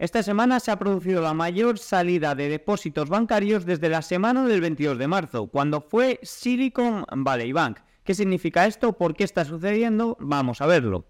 Esta semana se ha producido la mayor salida de depósitos bancarios desde la semana del 22 de marzo, cuando fue Silicon Valley Bank. ¿Qué significa esto? ¿Por qué está sucediendo? Vamos a verlo.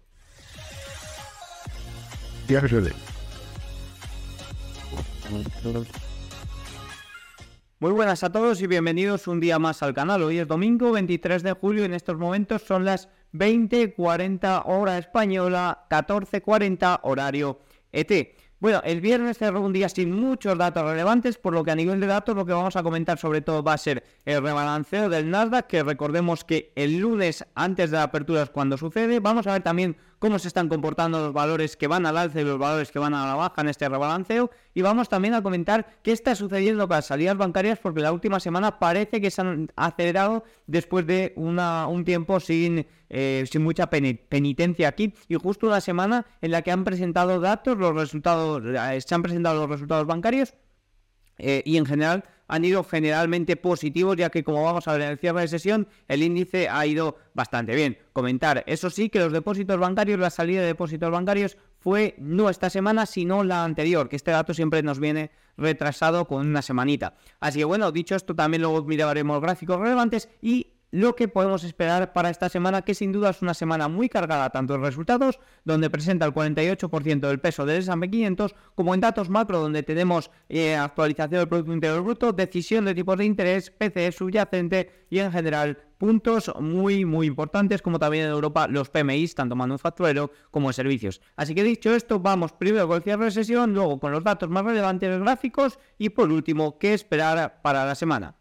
Muy buenas a todos y bienvenidos un día más al canal. Hoy es domingo 23 de julio y en estos momentos son las 20.40 hora española, 14.40 horario ET. Bueno, el viernes cerró un día sin muchos datos relevantes, por lo que a nivel de datos lo que vamos a comentar sobre todo va a ser el rebalanceo del Nasdaq, que recordemos que el lunes antes de la apertura es cuando sucede. Vamos a ver también cómo se están comportando los valores que van al alza y los valores que van a la baja en este rebalanceo. Y vamos también a comentar qué está sucediendo con las salidas bancarias, porque la última semana parece que se han acelerado después de una, un tiempo sin, eh, sin mucha penitencia aquí. Y justo una semana en la que han presentado datos, los resultados, eh, se han presentado los resultados bancarios. Eh, y en general han ido generalmente positivos, ya que como vamos a ver en el cierre de sesión, el índice ha ido bastante bien. Comentar, eso sí, que los depósitos bancarios, la salida de depósitos bancarios fue no esta semana, sino la anterior, que este dato siempre nos viene retrasado con una semanita. Así que bueno, dicho esto, también luego miraremos gráficos relevantes y lo que podemos esperar para esta semana, que sin duda es una semana muy cargada tanto en resultados, donde presenta el 48% del peso del S&P 500, como en datos macro, donde tenemos eh, actualización del Producto Interior Bruto, decisión de tipos de interés, PCE subyacente y en general puntos muy muy importantes, como también en Europa los PMIs, tanto manufacturero como de servicios. Así que dicho esto, vamos primero con el cierre de sesión, luego con los datos más relevantes gráficos y por último, qué esperar para la semana.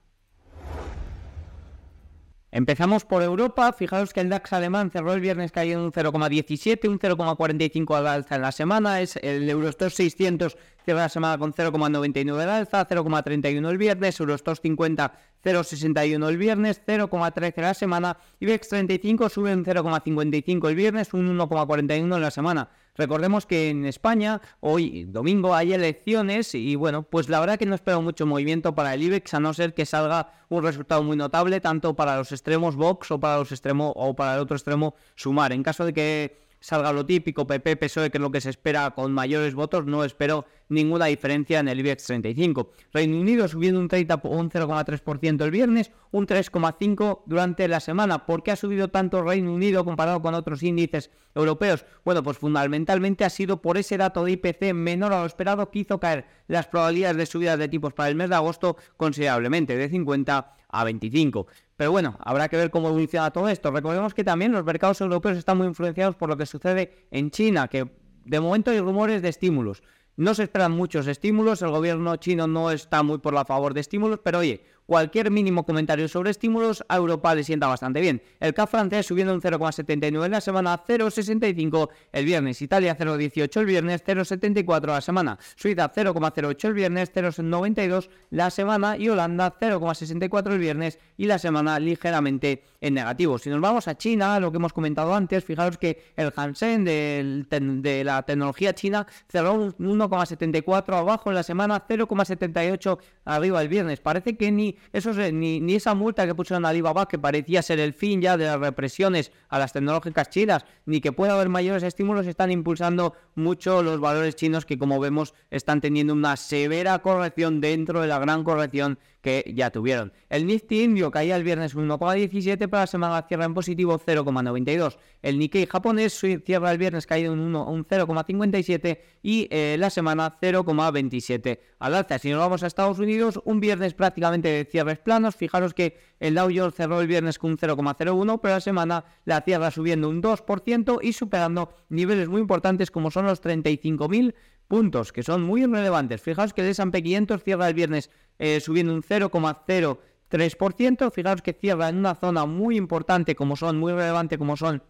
Empezamos por Europa, fijaros que el DAX alemán cerró el viernes cayendo un 0,17, un 0,45 al alza en la semana, es el Eurostoxx 600 cierra la semana con 0,99 al alza, 0,31 el viernes, Eurostoxx 50 0,61 el viernes, 0,13 la semana, IBEX 35 sube un 0,55 el viernes, un 1,41 en la semana. Recordemos que en España hoy domingo hay elecciones y bueno, pues la verdad que no espero mucho movimiento para el IBEX a no ser que salga un resultado muy notable tanto para los extremos Vox o para los extremos o para el otro extremo Sumar. En caso de que salga lo típico, PP, PSOE, que es lo que se espera con mayores votos, no espero ninguna diferencia en el IBEX 35. Reino Unido subiendo un 30 un 0,3% el viernes, un 3,5 durante la semana. ¿Por qué ha subido tanto Reino Unido comparado con otros índices europeos? Bueno, pues fundamentalmente ha sido por ese dato de IPC menor a lo esperado que hizo caer las probabilidades de subidas de tipos para el mes de agosto considerablemente, de 50 a 25. Pero bueno, habrá que ver cómo evoluciona todo esto. Recordemos que también los mercados europeos están muy influenciados por lo que sucede en China, que de momento hay rumores de estímulos. No se esperan muchos estímulos, el gobierno chino no está muy por la favor de estímulos, pero oye, cualquier mínimo comentario sobre estímulos a Europa le sienta bastante bien. El CAC francés subiendo un 0,79 en la semana, 0,65 el viernes. Italia 0,18 el viernes, 0,74 la semana. Suiza 0,08 el viernes, 0,92 la semana. Y Holanda 0,64 el viernes y la semana ligeramente en negativo. Si nos vamos a China, lo que hemos comentado antes, fijaros que el Hansen de la tecnología china cerró un 1,74 abajo en la semana, 0,78 arriba el viernes. Parece que ni eso ni, ni esa multa que pusieron a Alibaba, que parecía ser el fin ya de las represiones a las tecnológicas chinas, ni que pueda haber mayores estímulos, están impulsando mucho los valores chinos que, como vemos, están teniendo una severa corrección dentro de la gran corrección que ya tuvieron. El Nifty indio caía el viernes 1,17, para la semana cierra en positivo 0,92. El Nikkei japonés cierra el viernes caído un, un 0,57 y eh, la semana 0,27 al alza. Si nos vamos a Estados Unidos, un viernes prácticamente de cierres planos. Fijaros que el Dow Jones cerró el viernes con un 0,01, pero la semana la cierra subiendo un 2% y superando niveles muy importantes como son los 35.000 puntos, que son muy relevantes. Fijaos que el S&P 500 cierra el viernes eh, subiendo un 0,03%. Fijaos que cierra en una zona muy importante, como son, muy relevante, como son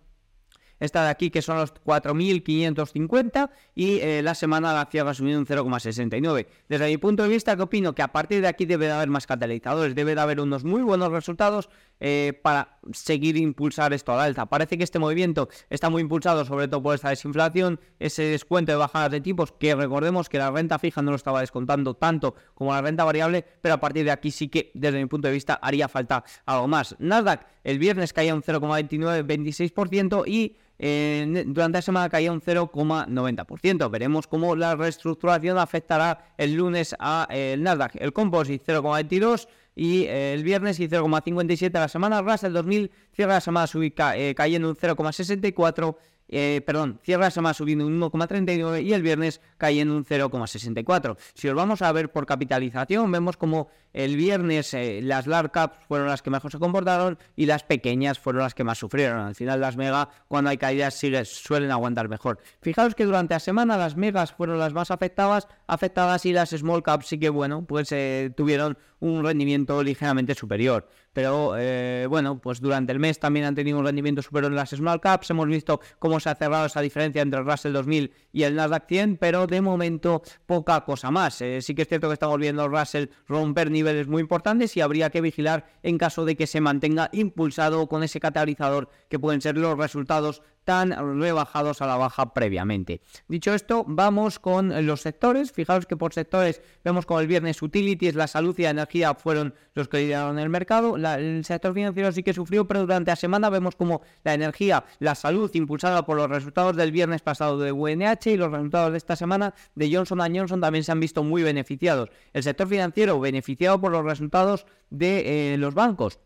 esta de aquí que son los 4.550 y eh, la semana la cierra subiendo un 0,69. Desde mi punto de vista, que opino que a partir de aquí debe de haber más catalizadores, debe de haber unos muy buenos resultados eh, para seguir impulsar esto al alza. Parece que este movimiento está muy impulsado sobre todo por esta desinflación, ese descuento de bajadas de tipos, que recordemos que la renta fija no lo estaba descontando tanto como la renta variable, pero a partir de aquí sí que desde mi punto de vista haría falta algo más. Nasdaq el viernes caía un 0,29-26% y durante la semana caía un 0,90%. Veremos cómo la reestructuración afectará el lunes a el Nasdaq. El Composite 0,22 y el viernes y 0,57 la semana. Russell 2000 cierra la semana eh, cayendo un 0,64 eh, perdón, cierra la semana subiendo un 1,39 y el viernes cayendo un 0,64. Si os vamos a ver por capitalización, vemos como el viernes eh, las large caps fueron las que mejor se comportaron y las pequeñas fueron las que más sufrieron. Al final las mega, cuando hay caídas, suelen aguantar mejor. Fijaos que durante la semana las megas fueron las más afectadas, afectadas y las small caps sí que, bueno, pues eh, tuvieron un rendimiento ligeramente superior. Pero eh, bueno, pues durante el mes también han tenido un rendimiento superior en las small caps. Hemos visto cómo se ha cerrado esa diferencia entre el Russell 2000 y el Nasdaq 100, pero de momento poca cosa más. Eh, sí que es cierto que estamos viendo el Russell romper muy importantes y habría que vigilar en caso de que se mantenga impulsado con ese catalizador que pueden ser los resultados tan rebajados a la baja previamente. Dicho esto, vamos con los sectores. Fijaos que por sectores vemos como el viernes utilities, la salud y la energía fueron los que lideraron el mercado. el sector financiero sí que sufrió, pero durante la semana vemos como la energía, la salud impulsada por los resultados del viernes pasado de UNH y los resultados de esta semana de Johnson Johnson también se han visto muy beneficiados. El sector financiero beneficiado por los resultados de eh, los bancos.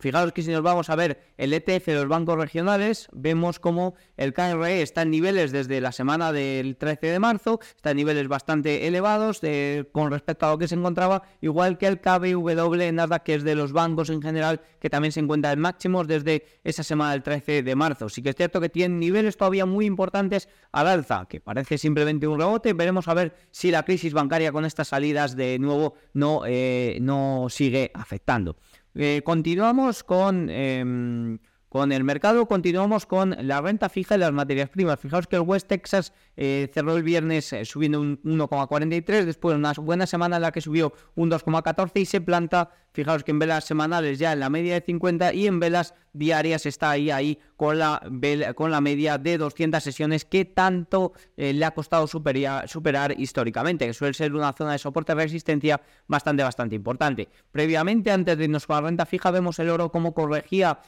Fijaos que si nos vamos a ver el ETF de los bancos regionales, vemos como el KRE está en niveles desde la semana del 13 de marzo, está en niveles bastante elevados eh, con respecto a lo que se encontraba, igual que el KBW nada que es de los bancos en general, que también se encuentra en máximos desde esa semana del 13 de marzo. Sí que es cierto que tienen niveles todavía muy importantes al alza, que parece simplemente un rebote. Veremos a ver si la crisis bancaria con estas salidas de nuevo no, eh, no sigue afectando. Eh, continuamos con, em, con el mercado, continuamos con la renta fija y las materias primas. Fijaos que el West Texas eh, cerró el viernes eh, subiendo un 1,43, después de una buena semana en la que subió un 2,14 y se planta, fijaos que en velas semanales ya en la media de 50 y en velas diarias está ahí, ahí con la, con la media de 200 sesiones que tanto eh, le ha costado superar, superar históricamente, que suele ser una zona de soporte resistencia bastante, bastante importante. Previamente, antes de irnos con la renta fija, vemos el oro como corregía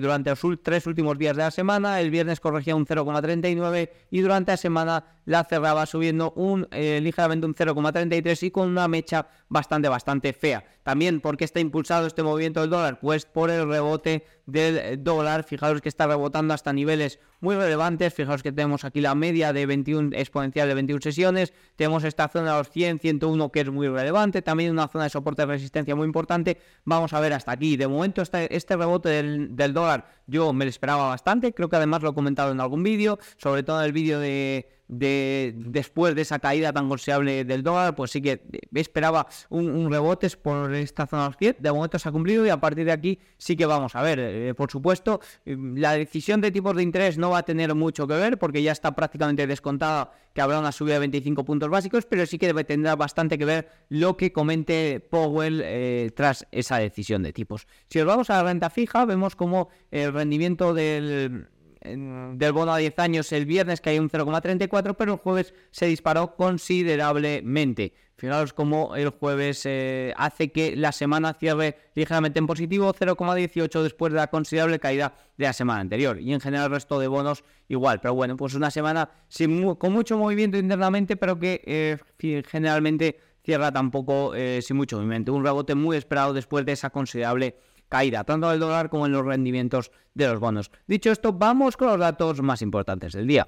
durante los tres últimos días de la semana, el viernes corregía un 0,39 y durante la semana la cerraba subiendo un eh, ligeramente un 0,33 y con una mecha bastante, bastante fea. También porque está impulsado este movimiento del dólar, pues por el rebote del dólar. Fijaros que está rebotando hasta niveles muy relevantes. Fijaos que tenemos aquí la media de 21 exponencial de 21 sesiones. Tenemos esta zona de los 100, 101 que es muy relevante. También una zona de soporte de resistencia muy importante. Vamos a ver hasta aquí. De momento este, este rebote del dólar yo me lo esperaba bastante. Creo que además lo he comentado en algún vídeo, sobre todo en el vídeo de de después de esa caída tan considerable del dólar, pues sí que esperaba un, rebote por esta zona de los 10. De momento se ha cumplido y a partir de aquí sí que vamos a ver. Eh, por supuesto, la decisión de tipos de interés no va a tener mucho que ver porque ya está prácticamente descontada que habrá una subida de 25 puntos básicos, pero sí que tener bastante que ver lo que comente Powell eh, tras esa decisión de tipos. Si os vamos a la renta fija, vemos como el rendimiento del del bono a 10 años el viernes hay un 0,34, pero el jueves se disparó considerablemente. Fijaos cómo el jueves eh, hace que la semana cierre ligeramente en positivo, 0,18 después de la considerable caída de la semana anterior. Y en general el resto de bonos igual. Pero bueno, pues una semana sin, con mucho movimiento internamente, pero que eh, generalmente cierra tampoco eh, sin mucho movimiento. Un rebote muy esperado después de esa considerable caída, tanto del dólar como en los rendimientos de los bonos. Dicho esto, vamos con los datos más importantes del día.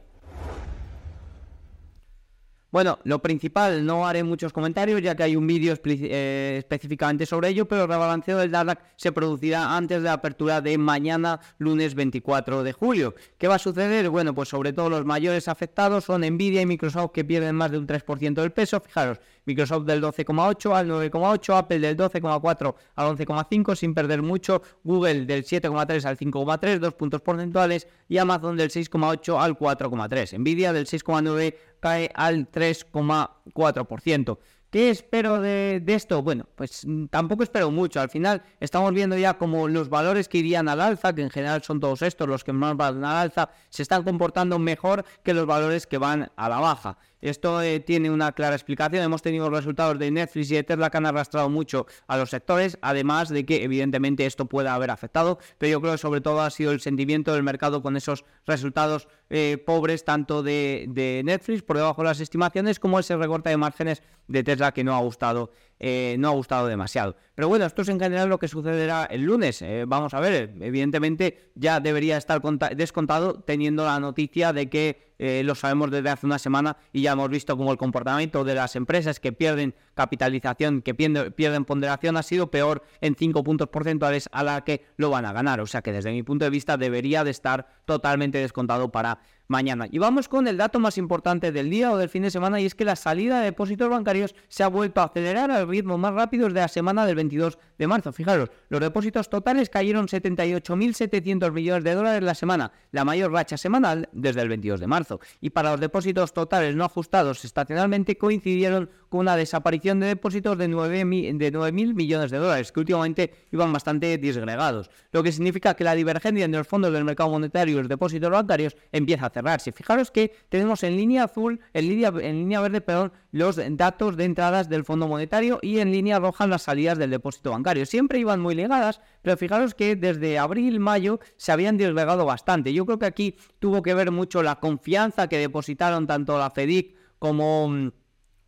Bueno, lo principal, no haré muchos comentarios ya que hay un vídeo eh, específicamente sobre ello, pero el rebalanceo del Nasdaq se producirá antes de la apertura de mañana, lunes 24 de julio. ¿Qué va a suceder? Bueno, pues sobre todo los mayores afectados son Nvidia y Microsoft que pierden más de un 3% del peso. Fijaros, Microsoft del 12,8 al 9,8, Apple del 12,4 al 11,5 sin perder mucho, Google del 7,3 al 5,3, dos puntos porcentuales y Amazon del 6,8 al 4,3. Nvidia del 6,9 cae al 3,4%. ¿Qué espero de, esto? Bueno, pues mm, tampoco espero mucho. Al final estamos viendo ya como los valores que irían al alza, que en general son todos estos los que más van al alza, se están comportando mejor que los valores que van a la baja. Esto eh, tiene una clara explicación. Hemos tenido resultados de Netflix y de Tesla que han arrastrado mucho a los sectores, además de que evidentemente esto puede haber afectado, pero yo creo que sobre todo ha sido el sentimiento del mercado con esos resultados eh, pobres tanto de, de Netflix por debajo de las estimaciones como ese recorte de márgenes de Tesla que no ha gustado eh, no ha gustado demasiado. Pero bueno, esto es en general lo que sucederá el lunes. Eh, vamos a ver, evidentemente ya debería estar descontado teniendo la noticia de que eh, lo sabemos desde hace una semana y ya hemos visto como el comportamiento de las empresas que pierden capitalización, que pierden, ponderación, ha sido peor en 5 puntos porcentuales a la que lo van a ganar. O sea que desde mi punto de vista debería de estar totalmente descontado para mañana. Y vamos con el dato más importante del día o del fin de semana y es que la salida de depósitos bancarios se ha vuelto a acelerar al ritmo más rápido de la semana del 22 de marzo. Fijaros, los depósitos totales cayeron 78.700 millones de dólares la semana, la mayor racha semanal desde el 22 de marzo. Y para los depósitos totales no ajustados estacionalmente coincidieron con una desaparición de depósitos de 9.000 de millones de dólares, que últimamente iban bastante disgregados, lo que significa que la divergencia entre los fondos del mercado monetario y los depósitos bancarios empieza a hacer Fijaros que tenemos en línea azul, en línea, en línea verde, perdón, los datos de entradas del Fondo Monetario y en línea roja las salidas del depósito bancario. Siempre iban muy ligadas, pero fijaros que desde abril, mayo se habían deslegado bastante. Yo creo que aquí tuvo que ver mucho la confianza que depositaron tanto la FEDIC como mm,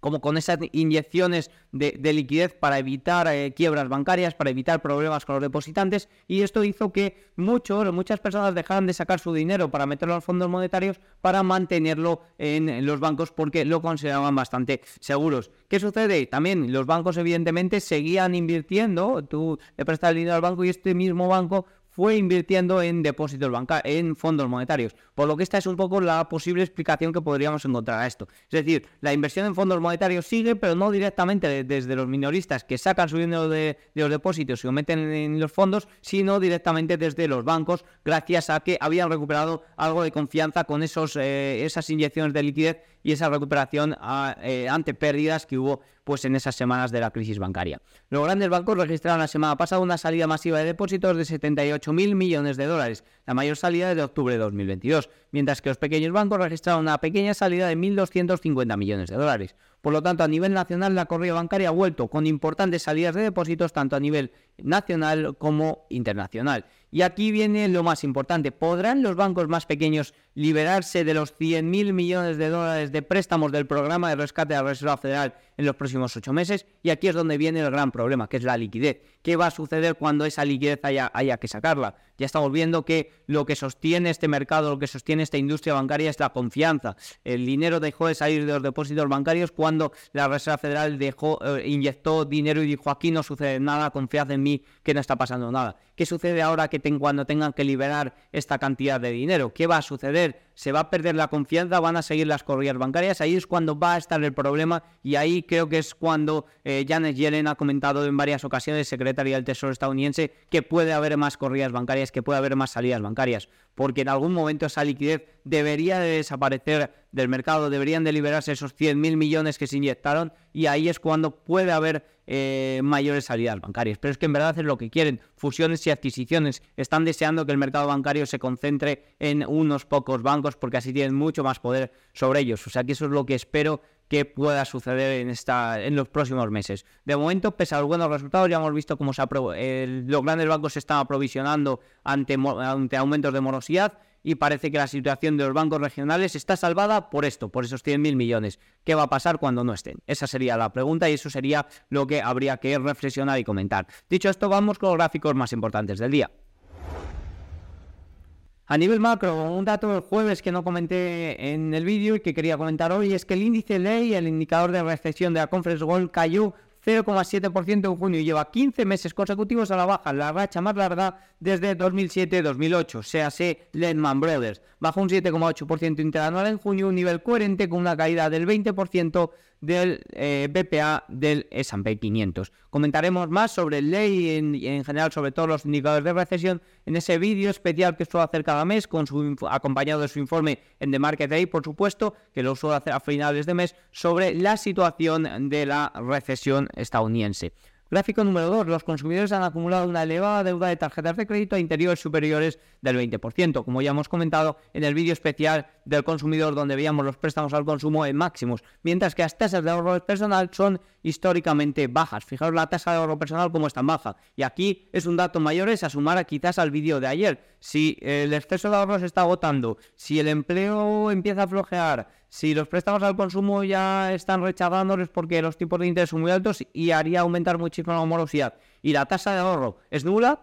como con esas inyecciones de, liquidez para evitar eh, quiebras bancarias, para evitar problemas con los depositantes, y esto hizo que muchos, muchas personas dejaran de sacar su dinero para meterlo a los fondos monetarios para mantenerlo en, los bancos porque lo consideraban bastante seguros. ¿Qué sucede? También los bancos evidentemente seguían invirtiendo, tú le prestas el dinero al banco y este mismo banco fue invirtiendo en depósitos bancarios, en fondos monetarios. Por lo que esta es un poco la posible explicación que podríamos encontrar a esto. Es decir, la inversión en fondos monetarios sigue, pero no directamente desde los minoristas que sacan su dinero de, los depósitos y lo meten en los fondos, sino directamente desde los bancos, gracias a que habían recuperado algo de confianza con esos, eh, esas inyecciones de liquidez y esa recuperación eh, ante pérdidas que hubo pues en esas semanas de la crisis bancaria. Los grandes bancos registraron la semana pasada una salida masiva de depósitos de 78 mil millones de dólares, la mayor salida desde octubre de 2022, mientras que los pequeños bancos registraron una pequeña salida de 1.250 millones de dólares. Por lo tanto, a nivel nacional, la corrida bancaria ha vuelto con importantes salidas de depósitos tanto a nivel nacional como internacional. Y aquí viene lo más importante. ¿Podrán los bancos más pequeños liberarse de los 100.000 millones de dólares de préstamos del programa de rescate de la Reserva Federal en los próximos ocho meses? Y aquí es donde viene el gran problema, que es la liquidez. ¿Qué va a suceder cuando esa liquidez haya, haya que sacarla? Ya estamos viendo que lo que sostiene este mercado, lo que sostiene esta industria bancaria es la confianza. El dinero dejó de salir de los depósitos bancarios cuando la Reserva Federal dejó, eh, inyectó dinero y dijo aquí no sucede nada, confiad en mí que no está pasando nada. ¿Qué sucede ahora que cuando tengan que liberar esta cantidad de dinero? ¿Qué va a suceder? hacer ¿Se va a perder la confianza? ¿Van a seguir las corridas bancarias? Ahí es cuando va a estar el problema y ahí creo que es cuando eh, Janet Yellen ha comentado en varias ocasiones, secretaria del Tesoro estadounidense, que puede haber más corridas bancarias, que puede haber más salidas bancarias, porque en algún momento esa liquidez debería de desaparecer del mercado, deberían de liberarse esos 100.000 millones que se inyectaron y ahí es cuando puede haber eh, mayores salidas bancarias. Pero es que en verdad es lo que quieren, fusiones y adquisiciones. Están deseando que el mercado bancario se concentre en unos pocos bancos porque así tienen mucho más poder sobre ellos. O sea que eso es lo que espero que pueda suceder en, esta, en los próximos meses. De momento, pese a los buenos resultados, ya hemos visto cómo se los grandes bancos se están aprovisionando ante, ante aumentos de morosidad y parece que la situación de los bancos regionales está salvada por esto, por esos 100.000 millones. ¿Qué va a pasar cuando no estén? Esa sería la pregunta y eso sería lo que habría que reflexionar y comentar. Dicho esto, vamos con los gráficos más importantes del día. A nivel macro, un dato del jueves que no comenté en el vídeo y que quería comentar hoy es que el índice ley, el indicador de recesión de la Conference Gold, cayó 0,7% en junio y lleva 15 meses consecutivos a la baja, la racha más larga desde 2007-2008, sea se Lehman Brothers. Bajó un 7,8% interanual en junio, un nivel coherente con una caída del 20% del eh, BPA del S&P 500. Comentaremos más sobre el ley y en, general sobre todos los indicadores de recesión en ese vídeo especial que suelo hacer cada mes con su acompañado de su informe en The Market Day, por supuesto, que lo suelo hacer a finales de mes sobre la situación de la recesión estadounidense. Gráfico número 2. Los consumidores han acumulado una elevada deuda de tarjetas de crédito a interiores superiores del 20%, como ya hemos comentado en el vídeo especial del consumidor donde veíamos los préstamos al consumo en máximos, mientras que las tasas de ahorro personal son históricamente bajas. Fijaos la tasa de ahorro personal como es tan baja. Y aquí es un dato mayor, es a sumar quizás al vídeo de ayer. Si el exceso de ahorro se está agotando, si el empleo empieza a flojear, si los préstamos al consumo ya están rechazándoles porque los tipos de interés son muy altos y haría aumentar muchísimo la morosidad y la tasa de ahorro es nula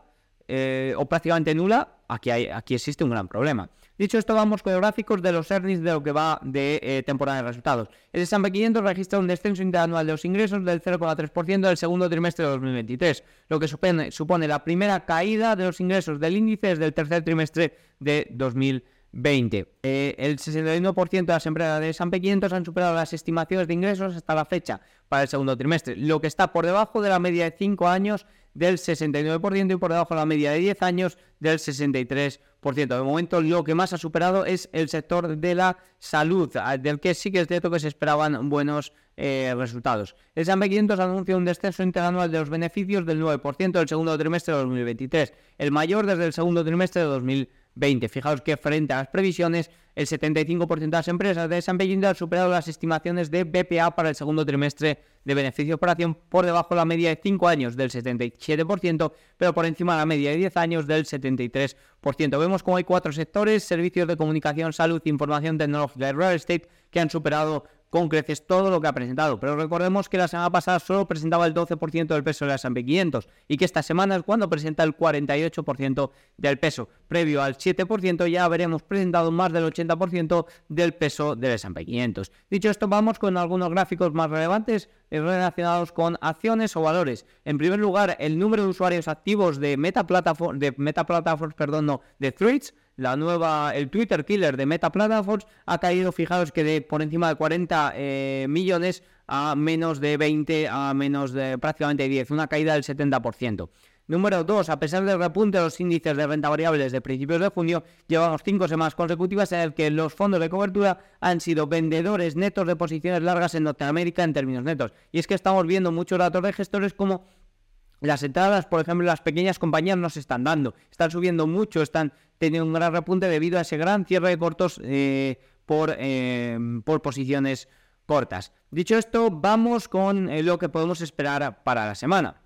eh, o prácticamente nula, aquí, hay, aquí existe un gran problema. Dicho esto, vamos con los gráficos de los earnings de lo que va de eh, temporada de resultados. El S&P 500 registra un descenso interanual de los ingresos del 0,3% del segundo trimestre de 2023, lo que supone, supone la primera caída de los ingresos del índice desde el tercer trimestre de 2023. 20. Eh, el 61% de las empresas de S&P 500 han superado las estimaciones de ingresos hasta la fecha para el segundo trimestre, lo que está por debajo de la media de 5 años del 69% y por debajo de la media de 10 años del 63%. De momento lo que más ha superado es el sector de la salud, del que sí que es cierto que se esperaban buenos eh, resultados. El S&P 500 anuncia un descenso interanual de los beneficios del 9% del segundo trimestre de 2023, el mayor desde el segundo trimestre de 2023. 20. Fijaos que frente a las previsiones, el 75% de las empresas de S&P 500 han superado las estimaciones de BPA para el segundo trimestre de beneficio de operación por debajo de la media de 5 años del 77%, pero por encima de la media de 10 años del 73%. Vemos como hay cuatro sectores, servicios de comunicación, salud, información tecnológica y real estate, que han superado con creces todo lo que ha presentado. Pero recordemos que la semana pasada solo presentaba el 12% del peso de la S&P 500 y que esta semana es cuando presenta el 48% del peso. Previo al 7% ya habremos presentado más del 80% del peso del S&P 500. Dicho esto, vamos con algunos gráficos más relevantes relacionados con acciones o valores. En primer lugar, el número de usuarios activos de Meta Platform, de Meta Platforms, perdón, no, de Threads la nueva, el Twitter Killer de Meta Platforms ha caído, fijaos que de por encima de 40 eh, millones a menos de 20, a menos de prácticamente 10, una caída del 70%. Número 2. A pesar del repunte de los índices de renta variables de principios de junio, llevamos cinco semanas consecutivas en el que los fondos de cobertura han sido vendedores netos de posiciones largas en Norteamérica en términos netos. Y es que estamos viendo muchos datos de gestores como las entradas, por ejemplo, las pequeñas compañías no se están dando, están subiendo mucho, están teniendo un gran repunte debido a ese gran cierre de cortos eh, por, eh, por posiciones cortas. Dicho esto, vamos con eh, lo que podemos esperar para la semana.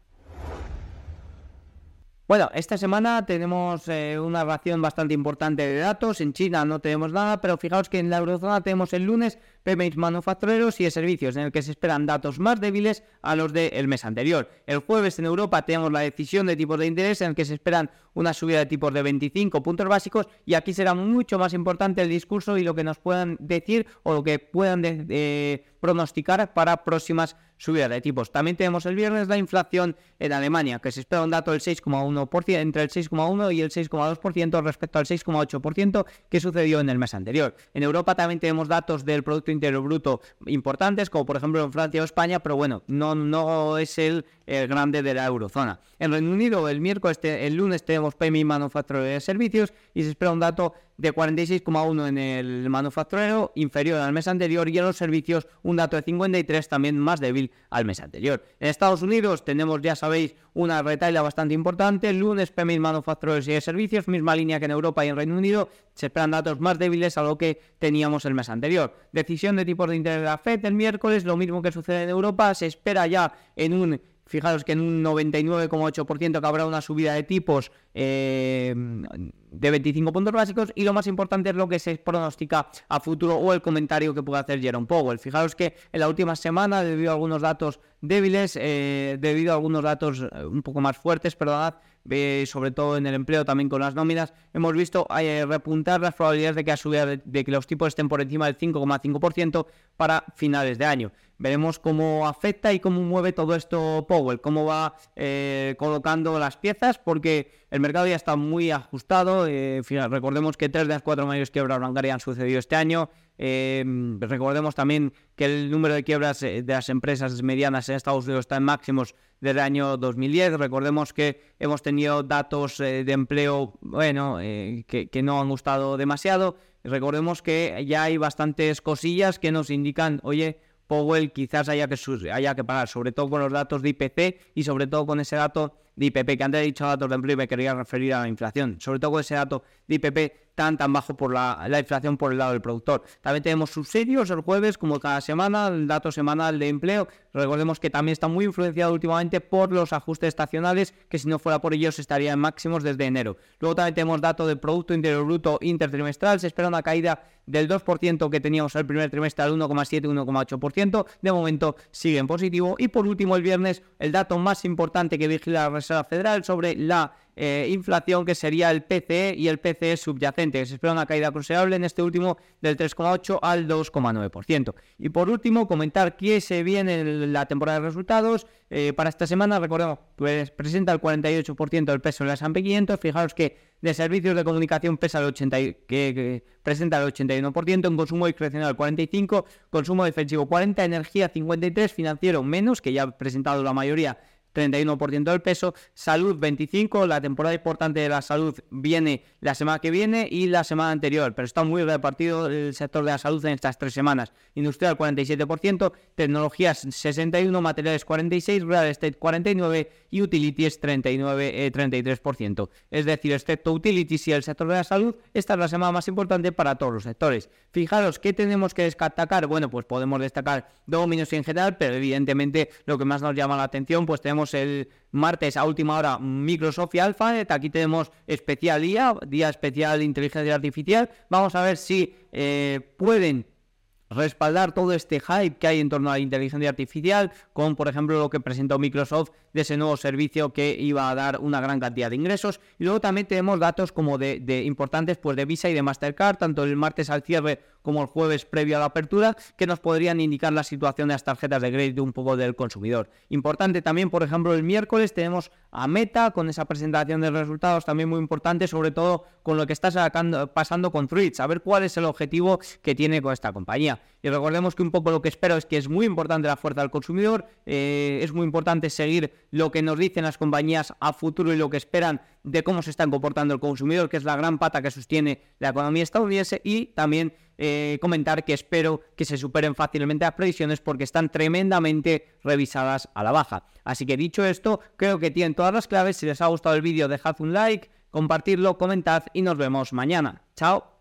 Bueno, esta semana tenemos eh, una ración bastante importante de datos. En China no tenemos nada, pero fijaos que en la eurozona tenemos el lunes PMIs manufactureros y de servicios, en el que se esperan datos más débiles a los del mes anterior. El jueves en Europa tenemos la decisión de tipos de interés, en el que se esperan una subida de tipos de 25 puntos básicos, y aquí será mucho más importante el discurso y lo que nos puedan decir o lo que puedan pronosticar para próximas subida de tipos. También tenemos el viernes la inflación en Alemania, que se espera un dato del 6,1%, entre el 6,1 y el 6,2% respecto al 6,8% que sucedió en el mes anterior. En Europa también tenemos datos del Producto Interior Bruto importantes, como por ejemplo en Francia o España, pero bueno, no, no es el, grande de la eurozona. En Reino Unido, el miércoles, el lunes tenemos PMI manufacturero de servicios y se espera un dato de 46,1 en el manufacturero, inferior al mes anterior, y en los servicios un dato de 53, también más débil al mes anterior. En Estados Unidos tenemos, ya sabéis, una retaila bastante importante. Lunes PMI manufactureros y de servicios, misma línea que en Europa y en Reino Unido. Se esperan datos más débiles a lo que teníamos el mes anterior. Decisión de tipos de interés de la FED el miércoles, lo mismo que sucede en Europa. Se espera ya en un Fijaros que en un 99,8% que habrá una subida de tipos eh, de 25 puntos básicos y lo más importante es lo que se pronostica a futuro o el comentario que puede hacer Jerome Powell. Fijaros que en la última semana, debido a algunos datos débiles, eh, debido a algunos datos eh, un poco más fuertes, perdonad, sobre todo en el empleo, también con las nóminas, hemos visto repuntar las probabilidades de que, de que los tipos estén por encima del 5,5% para finales de año. Veremos cómo afecta y cómo mueve todo esto Powell, cómo va eh, colocando las piezas, porque el mercado ya está muy ajustado. Eh, recordemos que tres de las cuatro mayores quiebras bancarias han sucedido este año. Em, recordemos también que el número de quiebras eh, de las empresas medianas en Estados Unidos está en máximos desde el año 2010. Recordemos que hemos tenido datos eh, de empleo, bueno, eh, que, no han gustado demasiado. Recordemos que ya hay bastantes cosillas que nos indican, oye, Powell quizás haya que, haya que parar, sobre todo con los datos de IPC y sobre todo con ese dato de IPP, que antes he dicho datos de empleo y me quería referir a la inflación, sobre todo con ese dato de IPP tan tan bajo por la, inflación por el lado del productor. También tenemos subsidios el jueves, como cada semana, el dato semanal de empleo. Recordemos que también está muy influenciado últimamente por los ajustes estacionales, que si no fuera por ellos estaría en máximos desde enero. Luego también tenemos dato del Producto Interior Bruto intertrimestral, se espera una caída del 2% que teníamos el primer trimestre al 1,7-1,8%, de momento sigue en positivo. Y por último, el viernes, el dato más importante que vigila la Reserva Federal sobre la eh, inflación que sería el PCE y el PCE subyacente, que se espera una caída considerable en este último del 3,8 al 2,9%. Y por último, comentar que se viene la temporada de resultados. Eh, para esta semana, recordemos, pues presenta el 48% del peso en la S&P 500. Fijaros que de servicios de comunicación pesa el 80, que, presenta el 81%, en consumo discrecional el 45%, consumo defensivo 40%, energía 53%, financiero menos, que ya ha presentado la mayoría 31% del peso. Salud 25%, la temporada importante de la salud viene la semana que viene y la semana anterior, pero está muy repartido el sector de la salud en estas tres semanas. Industrial 47%, tecnologías 61%, materiales 46%, real estate 49% y utilities 39, 33%. Eh, es decir, excepto utilities y el sector de la salud, esta es la semana más importante para todos los sectores. Fijaros, ¿qué tenemos que destacar? Bueno, pues podemos destacar dominios en general, pero evidentemente lo que más nos llama la atención, pues tenemos el martes a última hora Microsoft y Alphabet. Aquí tenemos especial día, día especial de inteligencia artificial. Vamos a ver si eh, pueden respaldar todo este hype que hay en torno a la inteligencia artificial, con por ejemplo lo que presentó Microsoft de ese nuevo servicio que iba a dar una gran cantidad de ingresos. Y luego también tenemos datos como de, de importantes pues de Visa y de Mastercard, tanto el martes al cierre como el jueves previo a la apertura, que nos podrían indicar la situación de las tarjetas de crédito un poco del consumidor. Importante también, por ejemplo, el miércoles tenemos a Meta con esa presentación de resultados también muy importante, sobre todo con lo que está sacando, pasando con Threads, a ver cuál es el objetivo que tiene con esta compañía. Y recordemos que un poco lo que espero es que es muy importante la fuerza del consumidor, eh, es muy importante seguir lo que nos dicen las compañías a futuro y lo que esperan de cómo se está comportando el consumidor, que es la gran pata que sostiene la economía estadounidense, y también eh, comentar que espero que se superen fácilmente las previsiones porque están tremendamente revisadas a la baja. Así que dicho esto, creo que tienen todas las claves. Si les ha gustado el vídeo, dejad un like, compartirlo, comentad y nos vemos mañana. Chao.